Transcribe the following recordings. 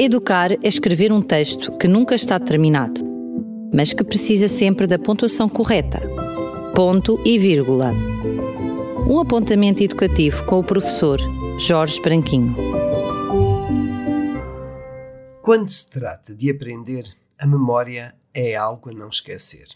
Educar é escrever um texto que nunca está terminado, mas que precisa sempre da pontuação correta. Ponto e vírgula. Um apontamento educativo com o professor Jorge Branquinho. Quando se trata de aprender, a memória é algo a não esquecer.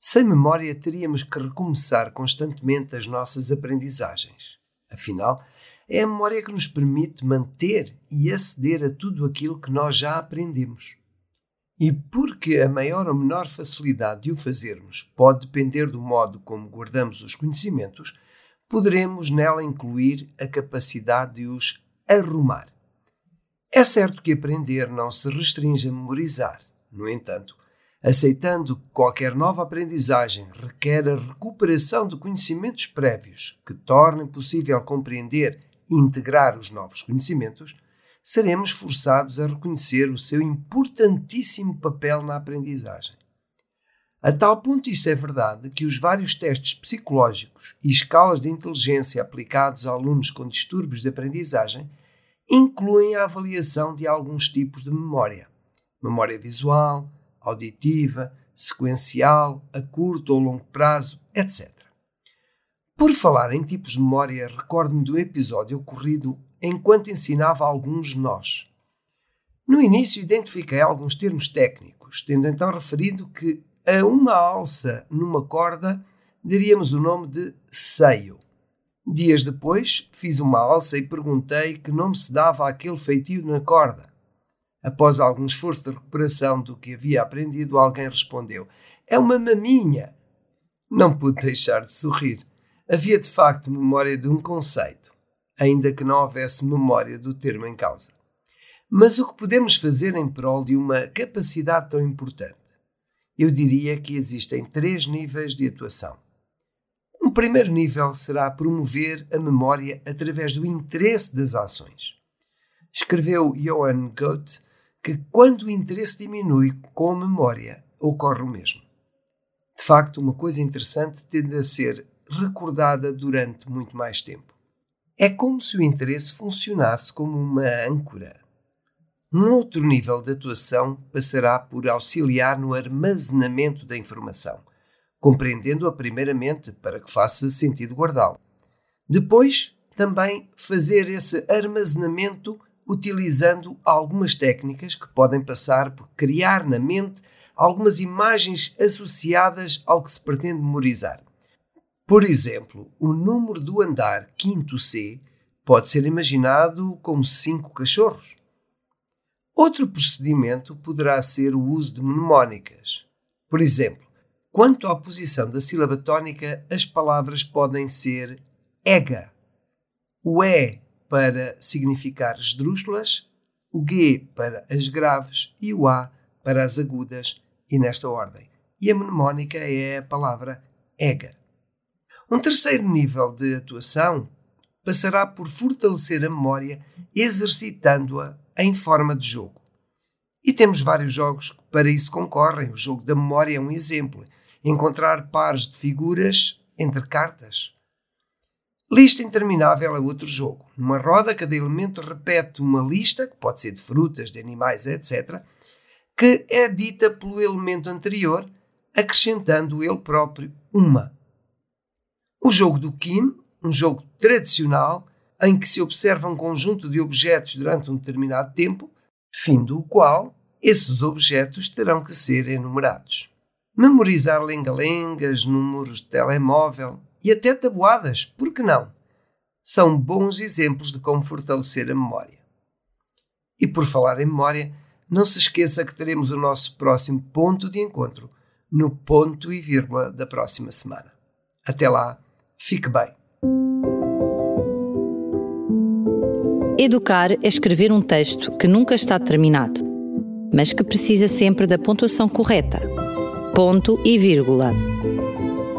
Sem memória, teríamos que recomeçar constantemente as nossas aprendizagens. Afinal, é a memória que nos permite manter e aceder a tudo aquilo que nós já aprendemos. E porque a maior ou menor facilidade de o fazermos pode depender do modo como guardamos os conhecimentos, poderemos nela incluir a capacidade de os arrumar. É certo que aprender não se restringe a memorizar. No entanto, aceitando que qualquer nova aprendizagem requer a recuperação de conhecimentos prévios que tornem possível compreender integrar os novos conhecimentos, seremos forçados a reconhecer o seu importantíssimo papel na aprendizagem. A tal ponto isso é verdade que os vários testes psicológicos e escalas de inteligência aplicados a alunos com distúrbios de aprendizagem incluem a avaliação de alguns tipos de memória: memória visual, auditiva, sequencial, a curto ou longo prazo, etc. Por falar em tipos de memória, recordo-me um episódio ocorrido enquanto ensinava alguns nós. No início, identifiquei alguns termos técnicos, tendo então referido que a uma alça numa corda daríamos o nome de seio. Dias depois, fiz uma alça e perguntei que nome se dava àquele feitio na corda. Após algum esforço de recuperação do que havia aprendido, alguém respondeu: É uma maminha. Não pude deixar de sorrir. Havia de facto memória de um conceito, ainda que não houvesse memória do termo em causa. Mas o que podemos fazer em prol de uma capacidade tão importante? Eu diria que existem três níveis de atuação. Um primeiro nível será promover a memória através do interesse das ações. Escreveu Johann Goethe que quando o interesse diminui com a memória, ocorre o mesmo. De facto, uma coisa interessante tende a ser recordada durante muito mais tempo. É como se o interesse funcionasse como uma âncora. Um outro nível de atuação passará por auxiliar no armazenamento da informação, compreendendo-a primeiramente para que faça sentido guardá-la. Depois, também fazer esse armazenamento utilizando algumas técnicas que podem passar por criar na mente algumas imagens associadas ao que se pretende memorizar. Por exemplo, o número do andar quinto C pode ser imaginado como cinco cachorros. Outro procedimento poderá ser o uso de mnemónicas. Por exemplo, quanto à posição da sílaba tónica, as palavras podem ser ega. O E para significar esdrúxulas, o G para as graves e o A para as agudas, e nesta ordem. E a mnemónica é a palavra ega. Um terceiro nível de atuação passará por fortalecer a memória exercitando-a em forma de jogo. E temos vários jogos que para isso concorrem. O jogo da memória é um exemplo. Encontrar pares de figuras entre cartas. Lista interminável é outro jogo. Numa roda, cada elemento repete uma lista, que pode ser de frutas, de animais, etc., que é dita pelo elemento anterior, acrescentando ele próprio uma. O jogo do Kim, um jogo tradicional em que se observa um conjunto de objetos durante um determinado tempo, fim do qual esses objetos terão que ser enumerados. Memorizar lenga-lengas, números de telemóvel e até tabuadas, por que não? São bons exemplos de como fortalecer a memória. E por falar em memória, não se esqueça que teremos o nosso próximo ponto de encontro no ponto e vírgula da próxima semana. Até lá! Fique bem. Educar é escrever um texto que nunca está terminado, mas que precisa sempre da pontuação correta. Ponto e vírgula.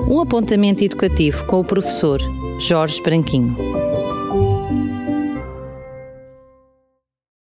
Um apontamento educativo com o professor Jorge Branquinho.